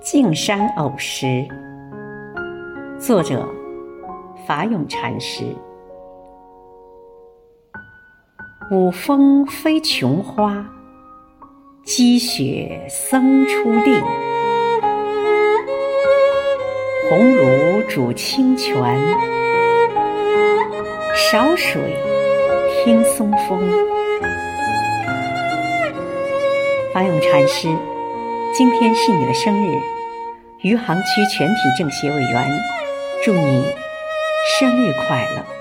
径山偶诗，作者法永禅师。五峰飞琼花，积雪僧出令。红炉煮清泉，少水听松风。法永禅师，今天是你的生日。余杭区全体政协委员，祝你生日快乐！